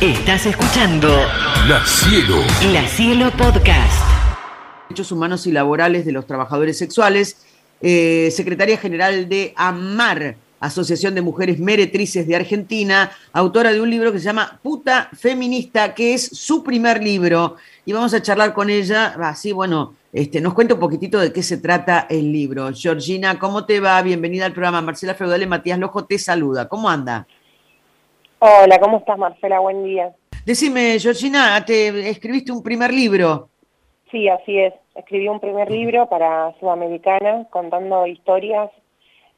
Estás escuchando La Cielo. La Cielo Podcast. Derechos Humanos y Laborales de los Trabajadores Sexuales, eh, secretaria general de AMAR, Asociación de Mujeres Meretrices de Argentina, autora de un libro que se llama Puta Feminista, que es su primer libro. Y vamos a charlar con ella, así, bueno, este, nos cuenta un poquitito de qué se trata el libro. Georgina, ¿cómo te va? Bienvenida al programa. Marcela Feudale, Matías Lojo te saluda. ¿Cómo anda? Hola, ¿cómo estás Marcela? Buen día. Decime, Georgina, te escribiste un primer libro. Sí, así es. Escribí un primer libro para Sudamericana contando historias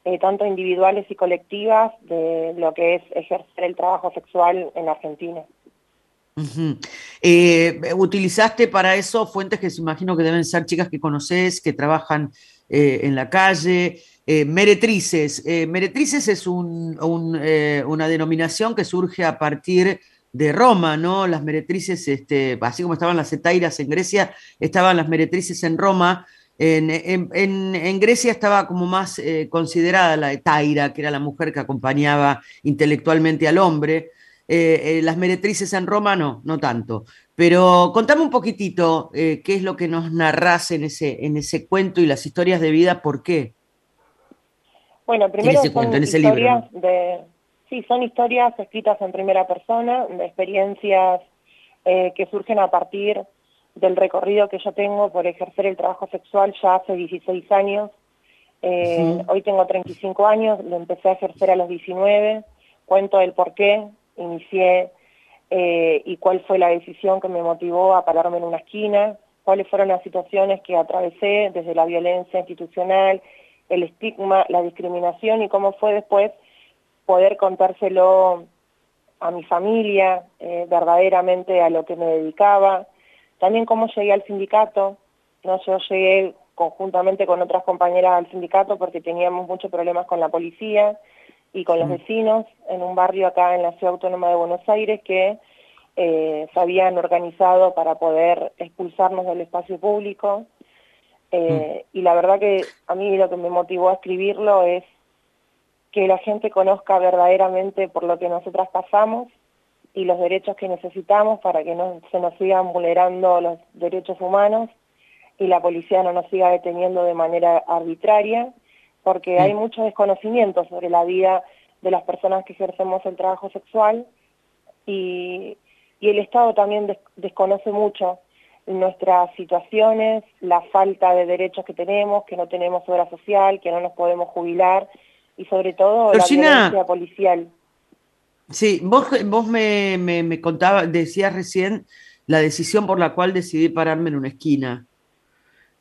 eh, tanto individuales y colectivas de lo que es ejercer el trabajo sexual en Argentina. Eh, ¿Utilizaste para eso fuentes que se imagino que deben ser chicas que conoces, que trabajan eh, en la calle? Meretrices. meretrices es una denominación que surge a partir de Roma, ¿no? Las meretrices, este, así como estaban las etairas en Grecia, estaban las meretrices en Roma, en, Grecia estaba como más eh, considerada la etaira, que era la mujer que acompañaba intelectualmente al hombre. Eh, eh, las meretrices en Roma no, no tanto. Pero contame un poquitito qué es lo que nos narras en ese, en ese cuento y las historias de vida, ¿por qué? Bueno, primero son historias de... Sí, son historias escritas en primera persona, de experiencias que surgen a partir del recorrido que yo tengo por ejercer el trabajo sexual ya hace 16 años. Eh, hoy tengo 35 años, lo empecé a ejercer a los 19, cuento el por qué, inicié eh, y cuál fue la decisión que me motivó a pararme en una esquina, cuáles fueron las situaciones que atravesé desde la violencia institucional, el estigma, la discriminación y cómo fue después poder contárselo a mi familia, eh, verdaderamente a lo que me dedicaba, también cómo llegué al sindicato, ¿no? yo llegué conjuntamente con otras compañeras al sindicato porque teníamos muchos problemas con la policía y con los vecinos en un barrio acá en la Ciudad Autónoma de Buenos Aires que eh, se habían organizado para poder expulsarnos del espacio público. Eh, y la verdad que a mí lo que me motivó a escribirlo es que la gente conozca verdaderamente por lo que nosotras pasamos y los derechos que necesitamos para que no se nos sigan vulnerando los derechos humanos y la policía no nos siga deteniendo de manera arbitraria, porque hay mucho desconocimiento sobre la vida de las personas que ejercemos el trabajo sexual y, el Estado también desconoce mucho nuestras situaciones, la falta de derechos que tenemos, que no tenemos obra social, que no nos podemos jubilar y sobre todo la violencia policial. Sí, vos, vos me, me, contabas, decías recién la decisión por la cual decidí pararme en una esquina.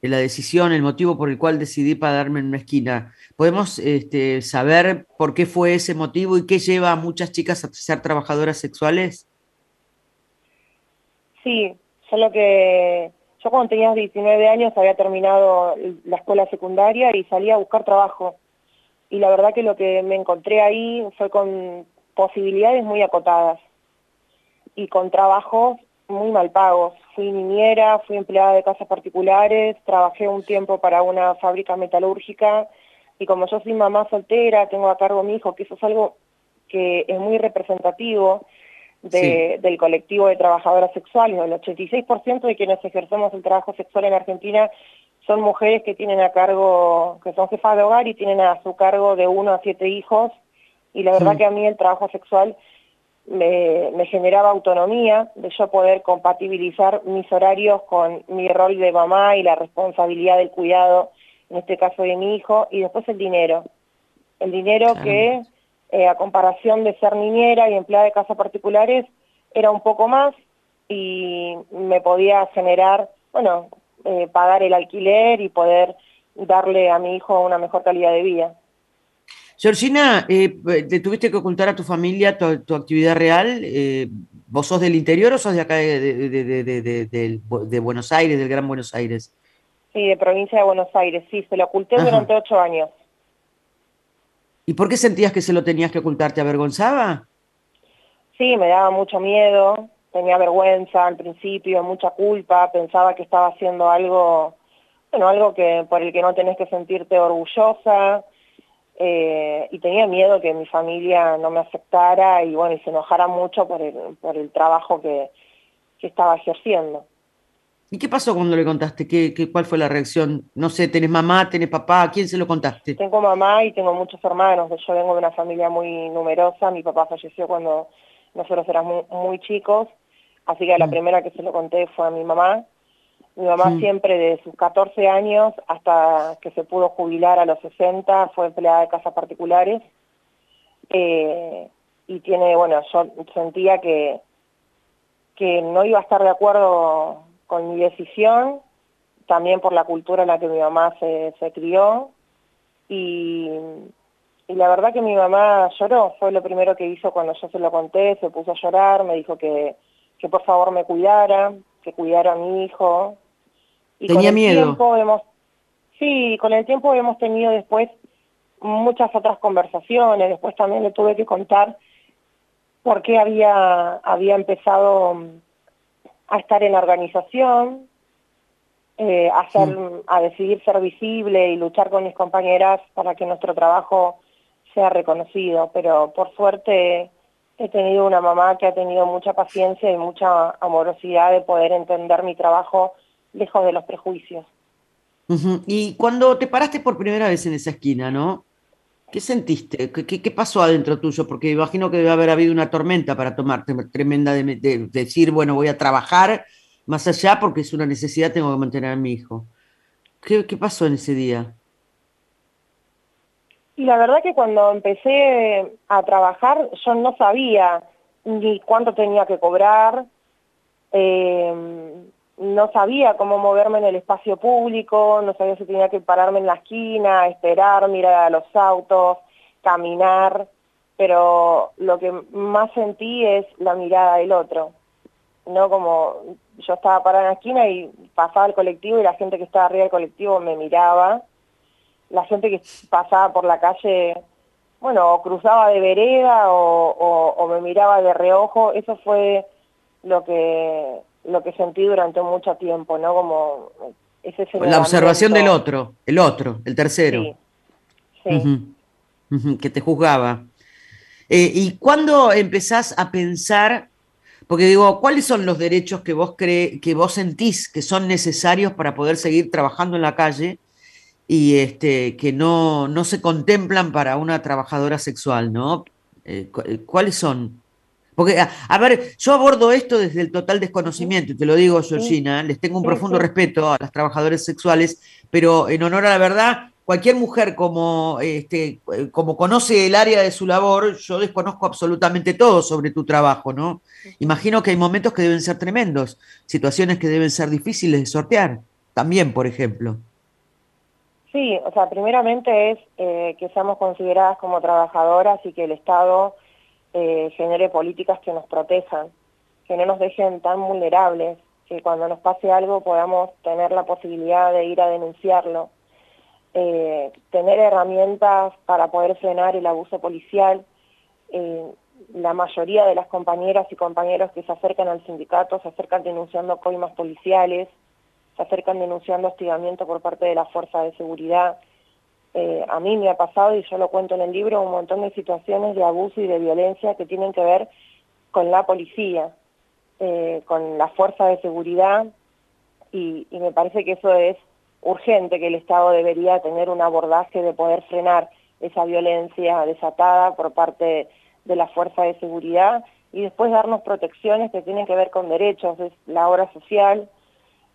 Eh, la decisión, el motivo por el cual decidí pararme en una esquina. ¿Podemos este, saber por qué fue ese motivo y qué lleva a muchas chicas a ser trabajadoras sexuales? Sí, solo que yo cuando tenía 19 años había terminado la escuela secundaria y salí a buscar trabajo. Y la verdad que lo que me encontré ahí fue con posibilidades muy acotadas y con trabajos muy mal pagos. Fui niñera, fui empleada de casas particulares, trabajé un tiempo para una fábrica metalúrgica y como yo soy mamá soltera, tengo a cargo mi hijo, que eso es algo que es muy representativo del colectivo de trabajadoras sexuales. El 86% de quienes ejercemos el trabajo sexual en Argentina son mujeres que tienen a cargo, que son jefas de hogar y tienen a su cargo de uno a siete hijos y la verdad que a mí el trabajo sexual me, generaba autonomía de yo poder compatibilizar mis horarios con mi rol de mamá y la responsabilidad del cuidado, en este caso de mi hijo, y después el dinero. El dinero que, eh, a comparación de ser niñera y empleada de casas particulares, era un poco más y me podía generar, bueno, eh, pagar el alquiler y poder darle a mi hijo una mejor calidad de vida. Georgina, eh, ¿te tuviste que ocultar a tu familia tu, actividad real? Eh, ¿Vos sos del interior o sos de acá de, Buenos Aires, del Gran Buenos Aires? Sí, de provincia de Buenos Aires, sí, se lo oculté durante ocho años. ¿Y por qué sentías que se lo tenías que ocultar? ¿Te avergonzaba? Sí, me daba mucho miedo, tenía vergüenza al principio, mucha culpa, pensaba que estaba haciendo algo, bueno, algo que por el que no tenés que sentirte orgullosa, eh, y tenía miedo que mi familia no me aceptara y bueno, y se enojara mucho por el, por el trabajo que, que estaba ejerciendo. ¿Y qué pasó cuando le contaste? ¿Qué, qué, cuál fue la reacción? No sé, ¿tenés mamá, tenés papá? ¿A quién se lo contaste? Tengo mamá y tengo muchos hermanos. Yo vengo de una familia muy numerosa. Mi papá falleció cuando nosotros éramos muy, chicos. Así que la mm. primera que se lo conté fue a mi mamá. Mi mamá siempre, de sus 14 años hasta que se pudo jubilar a los 60, fue empleada de casas particulares. Eh, y tiene, bueno, yo sentía que, que no iba a estar de acuerdo con mi decisión, también por la cultura en la que mi mamá se, se crió. Y, y la verdad que mi mamá lloró, fue lo primero que hizo cuando yo se lo conté, se puso a llorar, me dijo que, que por favor me cuidara, que cuidara a mi hijo. Y Tenía con el miedo. Tiempo hemos, sí, con el tiempo hemos tenido después muchas otras conversaciones, después también le tuve que contar por qué había, había empezado a estar en la organización, eh, a, a decidir ser visible y luchar con mis compañeras para que nuestro trabajo sea reconocido. Pero por suerte he tenido una mamá que ha tenido mucha paciencia y mucha amorosidad de poder entender mi trabajo lejos de los prejuicios. Y cuando te paraste por primera vez en esa esquina, ¿no? ¿Qué sentiste? ¿Qué, pasó adentro tuyo? Porque imagino que debe haber habido una tormenta para tomarte tremenda de, decir, bueno, voy a trabajar más allá porque es una necesidad, tengo que mantener a mi hijo. ¿Qué, pasó en ese día? Y la verdad que cuando empecé a trabajar yo no sabía ni cuánto tenía que cobrar, eh, no sabía cómo moverme en el espacio público, no sabía si tenía que pararme en la esquina, esperar, mirar a los autos, caminar, pero lo que más sentí es la mirada del otro, ¿no? Como yo estaba parada en la esquina y pasaba el colectivo y la gente que estaba arriba del colectivo me miraba, la gente que pasaba por la calle, bueno, o cruzaba de vereda o, o me miraba de reojo, eso fue lo que lo que sentí durante mucho tiempo, ¿no? Como ese La observación del otro, el otro, el tercero. Sí. que te juzgaba. Eh, ¿Y cuándo empezás a pensar, porque digo, cuáles son los derechos que vos cree, que vos sentís que son necesarios para poder seguir trabajando en la calle y este, que no, no se contemplan para una trabajadora sexual, ¿no? Eh, eh, ¿Cuáles son? Porque, a, ver, yo abordo esto desde el total desconocimiento, y te lo digo, Georgina, les tengo un profundo respeto a las trabajadoras sexuales, pero en honor a la verdad, cualquier mujer como, este, como conoce el área de su labor, yo desconozco absolutamente todo sobre tu trabajo, ¿no? Imagino que hay momentos que deben ser tremendos, situaciones que deben ser difíciles de sortear, también, por ejemplo. Sí, o sea, primeramente es eh, que seamos consideradas como trabajadoras y que el Estado eh, genere políticas que nos protejan, que no nos dejen tan vulnerables, que cuando nos pase algo podamos tener la posibilidad de ir a denunciarlo, eh, tener herramientas para poder frenar el abuso policial. Eh, la mayoría de las compañeras y compañeros que se acercan al sindicato se acercan denunciando coimas policiales, se acercan denunciando hostigamiento por parte de la fuerza de seguridad, eh, a mí me ha pasado, y yo lo cuento en el libro, un montón de situaciones de abuso y de violencia que tienen que ver con la policía, eh, con la fuerza de seguridad, y, me parece que eso es urgente, que el Estado debería tener un abordaje de poder frenar esa violencia desatada por parte de la fuerza de seguridad y después darnos protecciones que tienen que ver con derechos, es la obra social.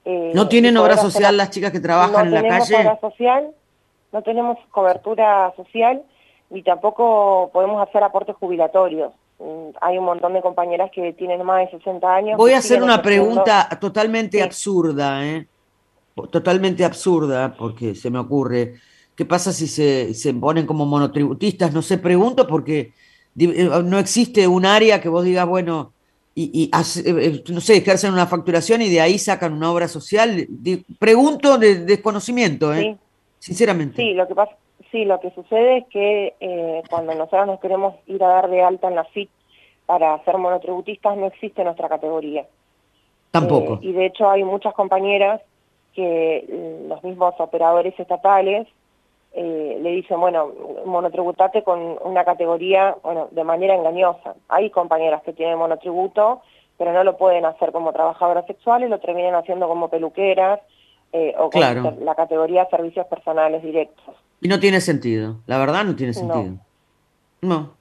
Eh, ¿No tienen obra social las chicas que trabajan en la calle? Obra social, no tenemos cobertura social ni tampoco podemos hacer aportes jubilatorios. Mm, hay un montón de compañeras que tienen más de 60 años. Voy a hacer una pregunta totalmente absurda, ¿eh? totalmente absurda, porque se me ocurre. ¿Qué pasa si se, se ponen como monotributistas? No sé, pregunto porque eh, no existe un área que vos digas, bueno, y, eh, no sé, ejercen una facturación y de ahí sacan una obra social. Pregunto de desconocimiento, ¿eh? Sinceramente. Sí, lo que pasa, sí, lo que sucede es que eh, cuando nosotros nos queremos ir a dar de alta en la FIT para ser monotributistas no existe nuestra categoría. Tampoco. Eh, y de hecho hay muchas compañeras que mm, los mismos operadores estatales eh, le dicen, bueno, monotributate con una categoría, bueno, de manera engañosa. Hay compañeras que tienen monotributo, pero no lo pueden hacer como trabajadoras sexuales, lo terminan haciendo como peluqueras eh, o con la categoría servicios personales directos. Y no tiene sentido, la verdad no tiene sentido. No,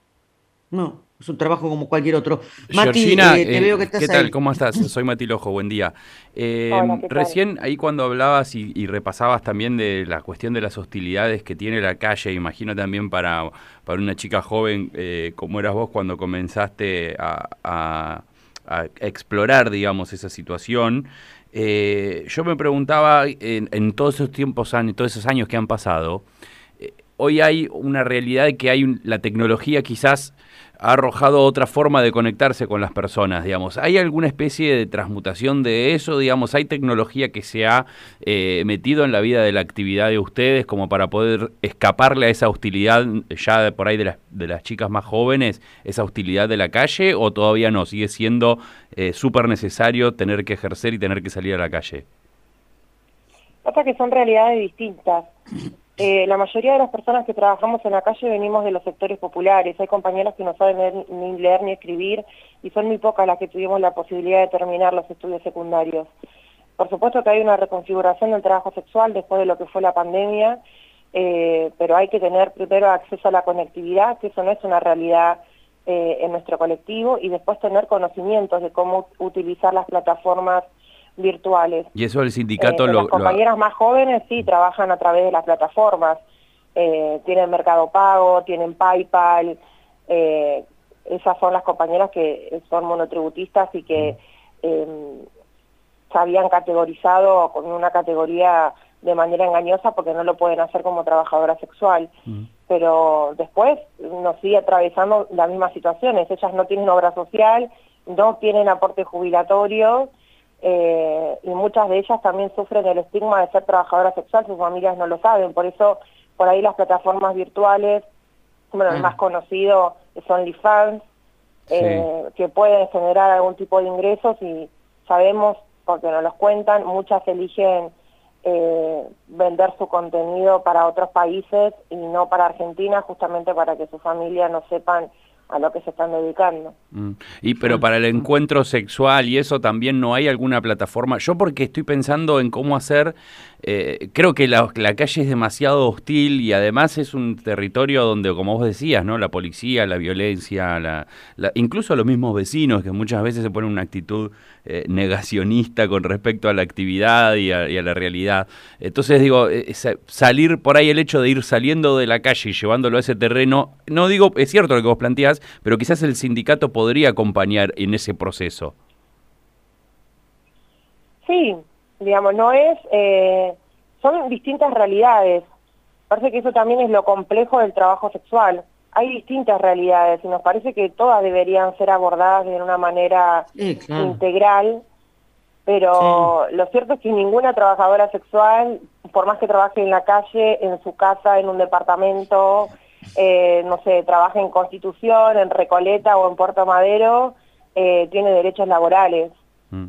no. Es un trabajo como cualquier otro. Mati, eh, te veo que estás ¿qué tal? ¿Cómo estás? Soy Mati Lojo, buen día. Eh, recién ahí cuando hablabas y, repasabas también de la cuestión de las hostilidades que tiene la calle, imagino también para, para una chica joven eh, como eras vos cuando comenzaste a, explorar, digamos, esa situación. Yo me preguntaba en, todos esos tiempos, todos esos años que han pasado, hoy hay una realidad de que hay la tecnología quizás ha arrojado otra forma de conectarse con las personas, digamos. ¿Hay alguna especie de transmutación de eso? Digamos, ¿hay tecnología que se ha eh, metido en la vida de la actividad de ustedes como para poder escaparle a esa hostilidad ya por ahí de las, de las chicas más jóvenes, esa hostilidad de la calle, o todavía no? ¿Sigue siendo eh, súper necesario tener que ejercer y tener que salir a la calle? Pasa que son realidades distintas. Eh, la mayoría de las personas que trabajamos en la calle venimos de los sectores populares. Hay compañeras que no saben ni leer ni escribir y son muy pocas las que tuvimos la posibilidad de terminar los estudios secundarios. Por supuesto que hay una reconfiguración del trabajo sexual después de lo que fue la pandemia, eh, pero hay que tener primero acceso a la conectividad, que eso no es una realidad eh, en nuestro colectivo, y después tener conocimientos de cómo utilizar las plataformas virtuales. ¿Y eso el sindicato eh, lo...? Las compañeras más jóvenes sí trabajan a través de las plataformas. Eh, tienen Mercado Pago, tienen PayPal. Eh, esas son las compañeras que son monotributistas y que em, se habían categorizado con una categoría de manera engañosa porque no lo pueden hacer como trabajadora sexual. Pero después nos sigue atravesando las mismas situaciones. Ellas no tienen obra social, no tienen aporte jubilatorio eh, y muchas de ellas también sufren el estigma de ser trabajadora sexual, sus familias no lo saben, por eso por ahí las plataformas virtuales, bueno, el mm. más conocido es OnlyFans, eh, que pueden generar algún tipo de ingresos y sabemos, porque nos los cuentan, muchas eligen eh, vender su contenido para otros países y no para Argentina, justamente para que su familia no sepan a lo que se están dedicando. Mm. Y pero para el encuentro sexual y eso también no hay alguna plataforma. Yo porque estoy pensando en cómo hacer, eh, creo que la, calle es demasiado hostil y además es un territorio donde, como vos decías, ¿no? La policía, la violencia, la, incluso los mismos vecinos que muchas veces se ponen una actitud eh, negacionista con respecto a la actividad y a, la realidad. Entonces digo, eh, salir por ahí el hecho de ir saliendo de la calle y llevándolo a ese terreno, no digo, es cierto lo que vos planteás, pero quizás el sindicato podría acompañar en ese proceso. Sí, digamos, no es, eh, son distintas realidades. Parece que eso también es lo complejo del trabajo sexual. Hay distintas realidades y nos parece que todas deberían ser abordadas de una manera integral, pero lo cierto es que ninguna trabajadora sexual, por más que trabaje en la calle, en su casa, en un departamento, eh, no sé, trabaja en Constitución, en Recoleta o en Puerto Madero, eh, tiene derechos laborales. Mm.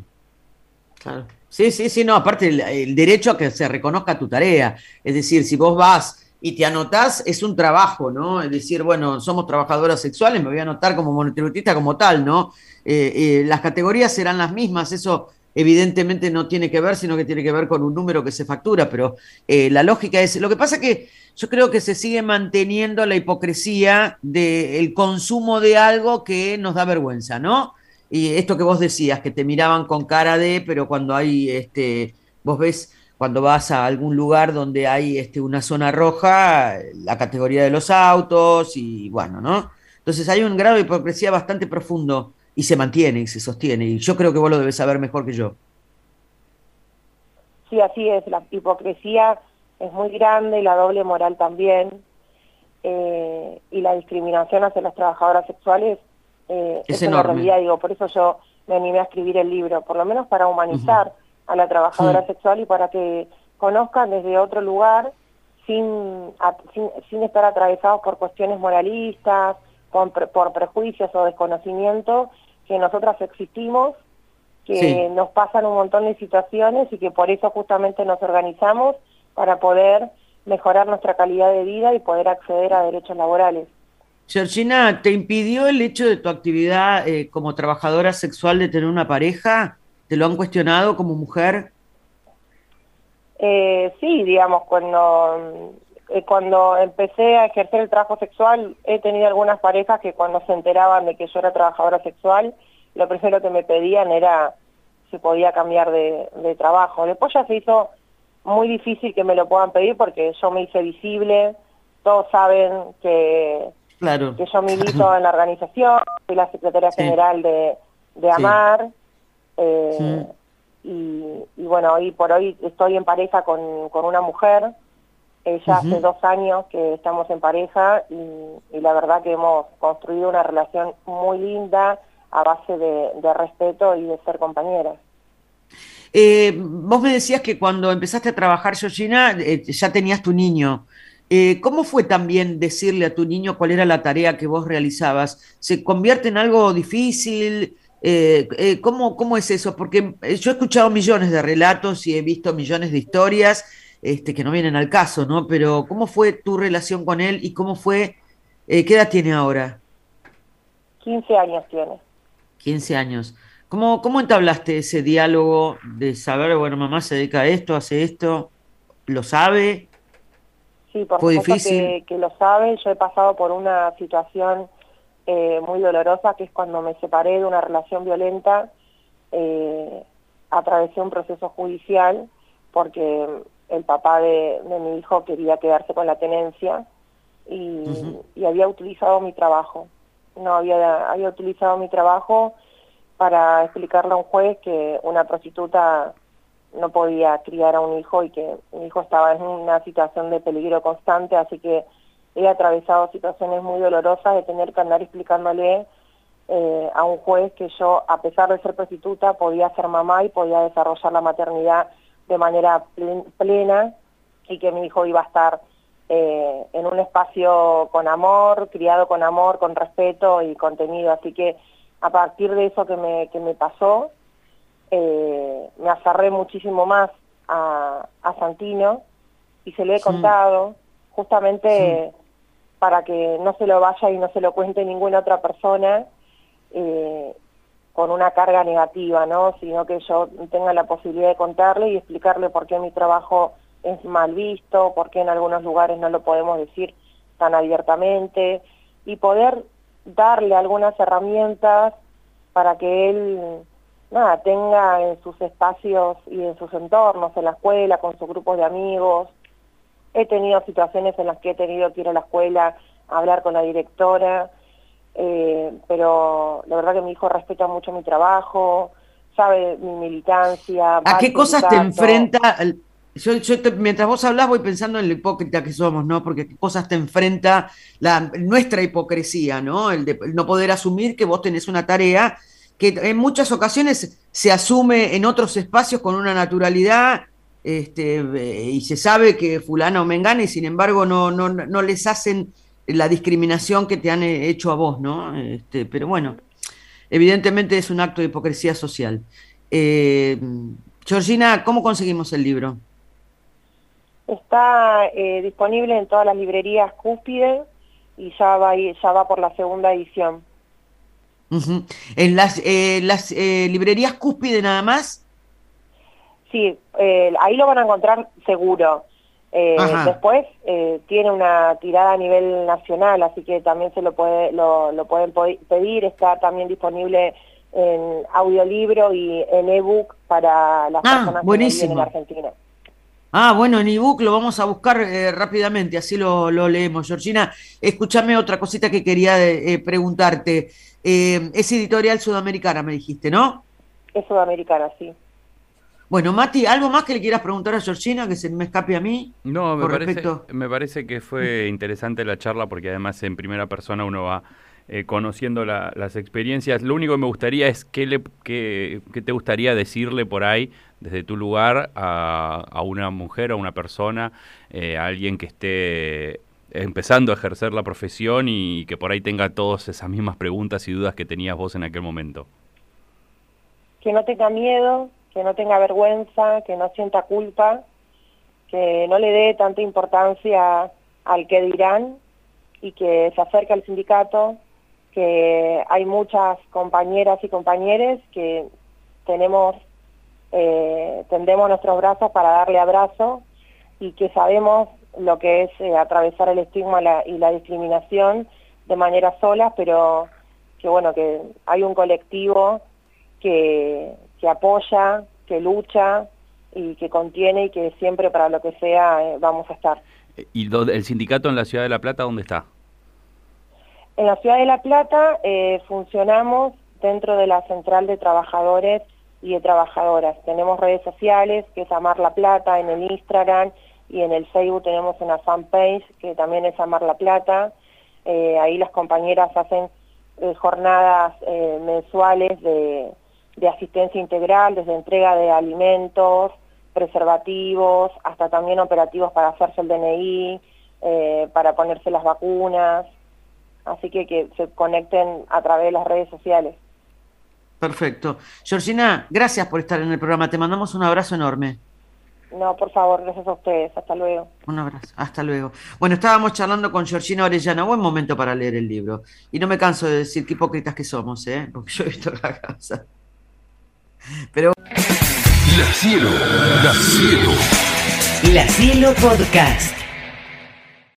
Claro. Sí, sí, sí, no, aparte el, derecho a que se reconozca tu tarea. Es decir, si vos vas y te anotás, es un trabajo, ¿no? Es decir, bueno, somos trabajadoras sexuales, me voy a anotar como monotributista como tal, ¿no? Eh, las categorías serán las mismas, eso evidentemente no tiene que ver, sino que tiene que ver con un número que se factura, pero la lógica es, lo que pasa que yo creo que se sigue manteniendo la hipocresía del consumo de algo que nos da vergüenza, ¿no? Y esto que vos decías, que te miraban con cara de, pero cuando hay, este, vos ves, cuando vas a algún lugar donde hay este, una zona roja, la categoría de los autos y bueno, ¿no? Entonces hay un grado de hipocresía bastante profundo y se mantiene y se sostiene. Y yo creo que vos lo debes saber mejor que yo. Sí, así es. La hipocresía es muy grande y la doble moral también. Eh, y la discriminación hacia las trabajadoras sexuales eh, es, una realidad, digo, por eso yo me animé a escribir el libro, por lo menos para humanizar a la trabajadora sexual y para que conozcan desde otro lugar sin, sin, estar atravesados por cuestiones moralistas, por, por prejuicios o desconocimiento, que nosotras existimos, que nos pasan un montón de situaciones y que por eso justamente nos organizamos para poder mejorar nuestra calidad de vida y poder acceder a derechos laborales. Georgina, ¿te impidió el hecho de tu actividad eh, como trabajadora sexual de tener una pareja? ¿Te lo han cuestionado como mujer? Eh, sí, digamos, cuando, eh, cuando empecé a ejercer el trabajo sexual, he tenido algunas parejas que cuando se enteraban de que yo era trabajadora sexual, lo primero que me pedían era si podía cambiar de, de trabajo. Después ya se hizo muy difícil que me lo puedan pedir porque yo me hice visible, todos saben que, que yo milito en la organización, soy la secretaria general de, de AMAR, eh, y, bueno, hoy por hoy estoy en pareja con, una mujer, ella hace dos años que estamos en pareja y, la verdad que hemos construido una relación muy linda a base de respeto y de ser compañeras. Eh, vos me decías que cuando empezaste a trabajar, Georgina, eh, ya tenías tu niño. Eh, ¿Cómo fue también decirle a tu niño cuál era la tarea que vos realizabas? ¿Se convierte en algo difícil? ¿cómo, ¿Cómo es eso? Porque yo he escuchado millones de relatos y he visto millones de historias este, que no vienen al caso, ¿no? Pero ¿cómo fue tu relación con él y cómo fue, qué edad tiene ahora? 15 años tiene. 15 años. ¿Cómo, ¿Cómo entablaste ese diálogo de saber, bueno, mamá se dedica a esto, hace esto? ¿Lo sabe? Sí, por supuesto Que, que, lo sabe. Yo he pasado por una situación eh, muy dolorosa, que es cuando me separé de una relación violenta, eh, atravesé un proceso judicial porque el papá de, mi hijo quería quedarse con la tenencia y, y había utilizado mi trabajo. No había, había utilizado mi trabajo para explicarle a un juez que una prostituta no podía criar a un hijo y que mi hijo estaba en una situación de peligro constante, así que he atravesado situaciones muy dolorosas de tener que andar explicándole eh, a un juez que yo, a pesar de ser prostituta, podía ser mamá y podía desarrollar la maternidad de manera plena y que mi hijo iba a estar eh, en un espacio con amor, criado con amor, con respeto y contenido. Así que a partir de eso que me, que me pasó, eh, me aferré muchísimo más a, Santino y se lo he contado justamente para que no se lo vaya y no se lo cuente ninguna otra persona eh, con una carga negativa, ¿no? sino que yo tenga la posibilidad de contarle y explicarle por qué mi trabajo es mal visto, por qué en algunos lugares no lo podemos decir tan abiertamente y poder darle algunas herramientas para que él nada, tenga en sus espacios y en sus entornos, en la escuela, con sus grupos de amigos. He tenido situaciones en las que he tenido que ir a la escuela a hablar con la directora, eh, pero la verdad que mi hijo respeta mucho mi trabajo, sabe mi militancia. ¿A qué cosas te enfrenta yo, mientras vos hablas voy pensando en lo hipócrita que somos, ¿no? Porque qué cosas te enfrenta la, nuestra hipocresía, ¿no? El de no poder asumir que vos tenés una tarea que en muchas ocasiones se asume en otros espacios con una naturalidad este, y se sabe que fulano o mengana y sin embargo no, no, no les hacen la discriminación que te han hecho a vos, ¿no? Este, pero bueno, evidentemente es un acto de hipocresía social. Eh, Georgina, ¿cómo conseguimos el libro? Está eh, disponible en todas las librerías Cúspide y ya va, ya va por la segunda edición. ¿En las, eh, las eh, librerías Cúspide nada más? Sí, ahí lo van a encontrar seguro. Después tiene una tirada a nivel nacional, así que también se lo, puede, lo, lo pueden pedir. Está también disponible en audiolibro y en ebook para las ah, personas que viven en Argentina. Ah, bueno, en ebook lo vamos a buscar eh, rápidamente, así lo, leemos. Georgina, escúchame otra cosita que quería eh, preguntarte. Eh, es editorial sudamericana, me dijiste, ¿no? Es sudamericana, sí. Bueno, Mati, ¿algo más que le quieras preguntar a Georgina que se me escape a mí? No, me, parece, me parece que fue interesante la charla porque además en primera persona uno va conociendo las experiencias. Lo único que me gustaría es qué, le, qué, qué te gustaría decirle por ahí desde tu lugar a, una mujer, a una persona, eh, a alguien que esté empezando a ejercer la profesión y que por ahí tenga todas esas mismas preguntas y dudas que tenías vos en aquel momento? Que no tenga miedo, que no tenga vergüenza, que no sienta culpa, que no le dé tanta importancia al que dirán y que se acerque al sindicato, que hay muchas compañeras y compañeros que tenemos, eh, tendemos nuestros brazos para darle abrazo y que sabemos lo que es eh, atravesar el estigma y la discriminación de manera sola, pero que bueno, que hay un colectivo que, que apoya, que lucha y que contiene y que siempre para lo que sea eh, vamos a estar. ¿Y el sindicato en la Ciudad de La Plata dónde está? En la Ciudad de La Plata eh, funcionamos dentro de la Central de Trabajadores y de Trabajadoras. Tenemos redes sociales, que es Amar La Plata, en el Instagram y en el Facebook tenemos una fanpage, que también es Amar La Plata. Eh, ahí las compañeras hacen eh, jornadas mensuales de, de asistencia integral, desde entrega de alimentos, preservativos, hasta también operativos para hacerse el DNI, para ponerse las vacunas así que que se conecten a través de las redes sociales. Perfecto. Georgina, gracias por estar en el programa. Te mandamos un abrazo enorme. No, por favor, gracias a ustedes. Hasta luego. Un abrazo. Hasta luego. Bueno, estábamos charlando con Georgina Orellana. Buen momento para leer el libro. Y no me canso de decir qué hipócritas que somos, ¿eh? Porque yo he visto la casa. Pero. La Cielo. La Cielo. La Cielo Podcast.